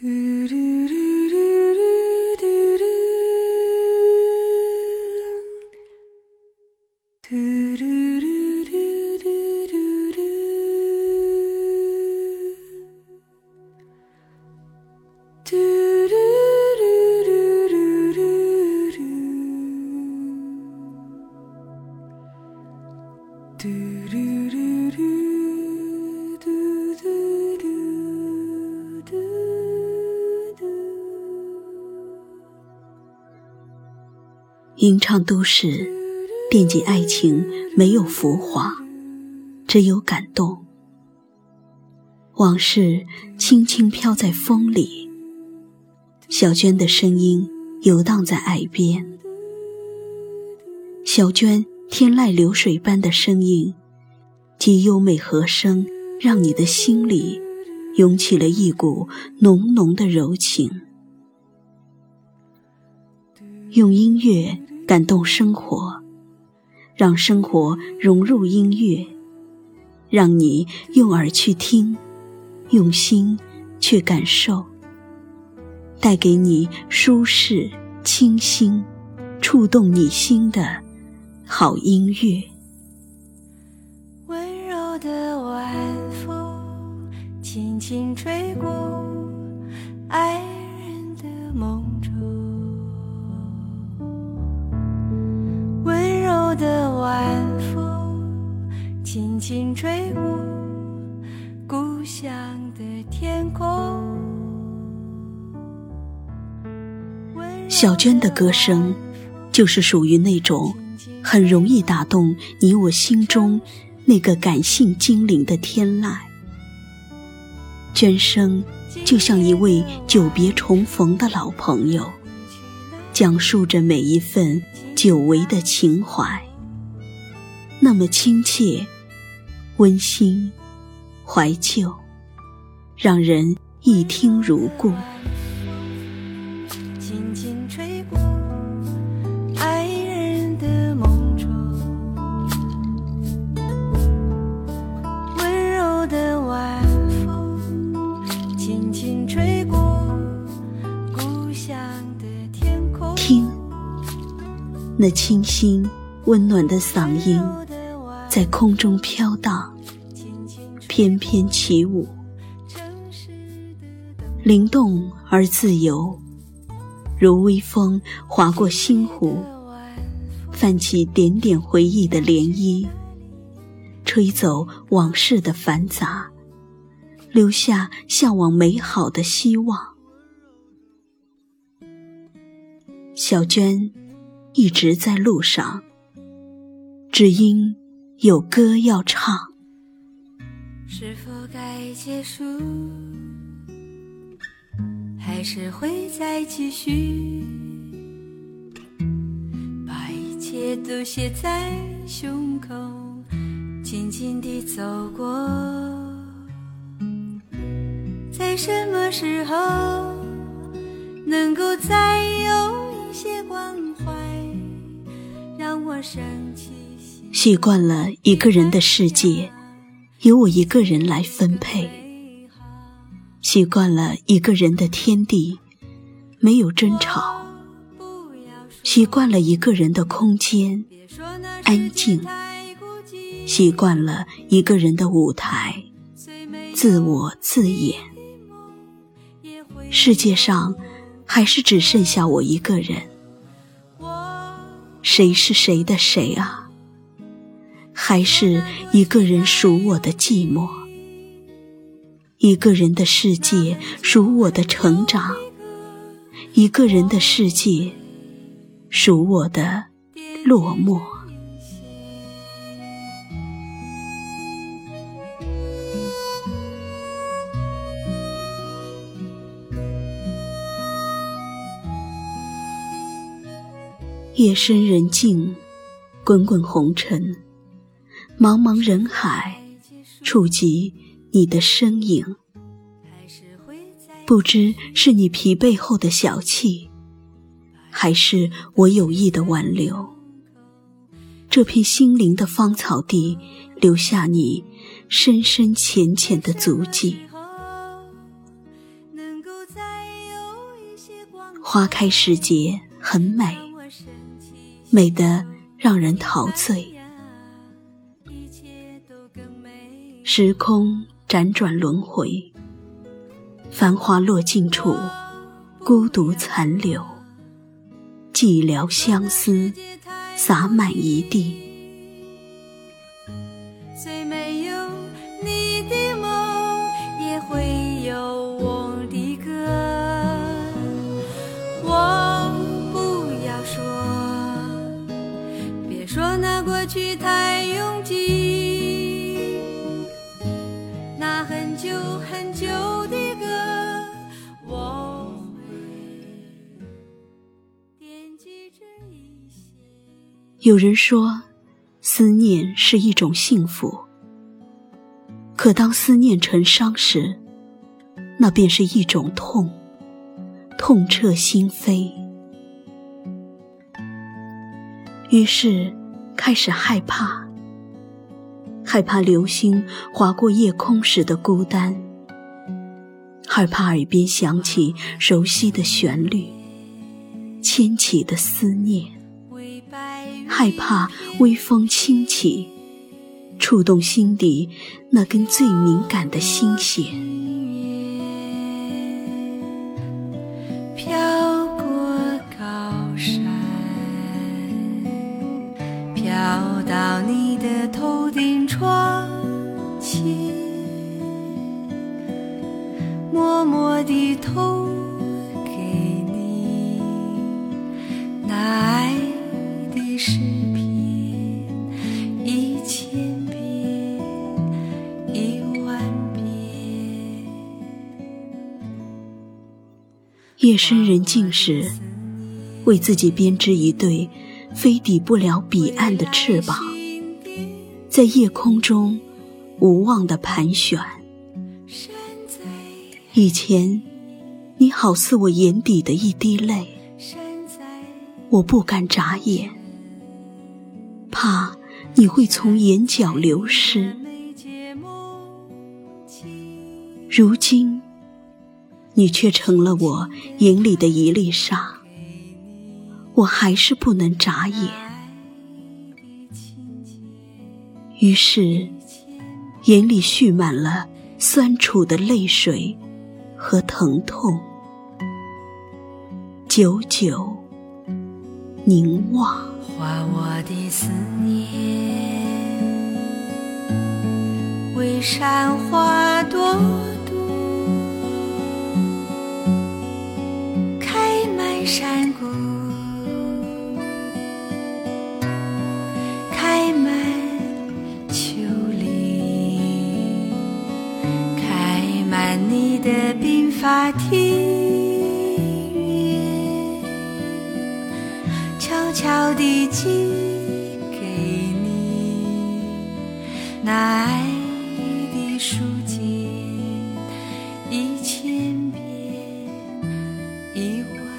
Two. 吟唱都市，惦记爱情，没有浮华，只有感动。往事轻轻飘在风里，小娟的声音游荡在耳边。小娟天籁流水般的声音，及优美和声，让你的心里涌起了一股浓浓的柔情。用音乐感动生活，让生活融入音乐，让你用耳去听，用心去感受，带给你舒适、清新、触动你心的好音乐。温柔的晚风，轻轻吹过爱轻轻吹过故乡的天空。小娟的歌声，就是属于那种很容易打动你我心中那个感性精灵的天籁。娟声就像一位久别重逢的老朋友，讲述着每一份。久违的情怀，那么亲切、温馨、怀旧，让人一听如故。轻轻吹过爱人的梦中，温柔的晚风轻轻吹过故乡的天空。听那清新温暖的嗓音，在空中飘荡，翩翩起舞，灵动而自由，如微风划过心湖，泛起点点回忆的涟漪，吹走往事的繁杂，留下向往美好的希望。小娟。一直在路上，只因有歌要唱。是否该结束，还是会再继续？把一切都写在胸口，静静地走过。在什么时候，能够再有一些关怀？习惯了一个人的世界，由我一个人来分配；习惯了一个人的天地，没有争吵；习惯了一个人的空间，安静；习惯了一个人的舞台，自我自演。世界上还是只剩下我一个人。谁是谁的谁啊？还是一个人数我的寂寞，一个人的世界数我的成长，一个人的世界数我的落寞。夜深人静，滚滚红尘，茫茫人海，触及你的身影。不知是你疲惫后的小憩，还是我有意的挽留。这片心灵的芳草地，留下你深深浅浅的足迹。花开时节很美，美得让人陶醉。时空辗转轮回，繁华落尽处，孤独残留，寂寥相思洒满一地。虽没有你的梦，也会有我的歌。我不要说，别说那过去太有人说，思念是一种幸福，可当思念成伤时，那便是一种痛，痛彻心扉。于是，开始害怕，害怕流星划过夜空时的孤单，害怕耳边响起熟悉的旋律，牵起的思念。害怕微风轻起，触动心底那根最敏感的心弦。飘过高山，飘到你的头顶窗夜深人静时，为自己编织一对飞抵不了彼岸的翅膀，在夜空中无望的盘旋。以前，你好似我眼底的一滴泪，我不敢眨眼，怕你会从眼角流失。如今，你却成了我眼里的一粒沙，我还是不能眨眼。于是，眼里蓄满了酸楚的泪水和疼痛，久久凝望。画我的思念，为山花朵鬓发庭院。悄悄地寄给你那爱的书简，一千遍，一万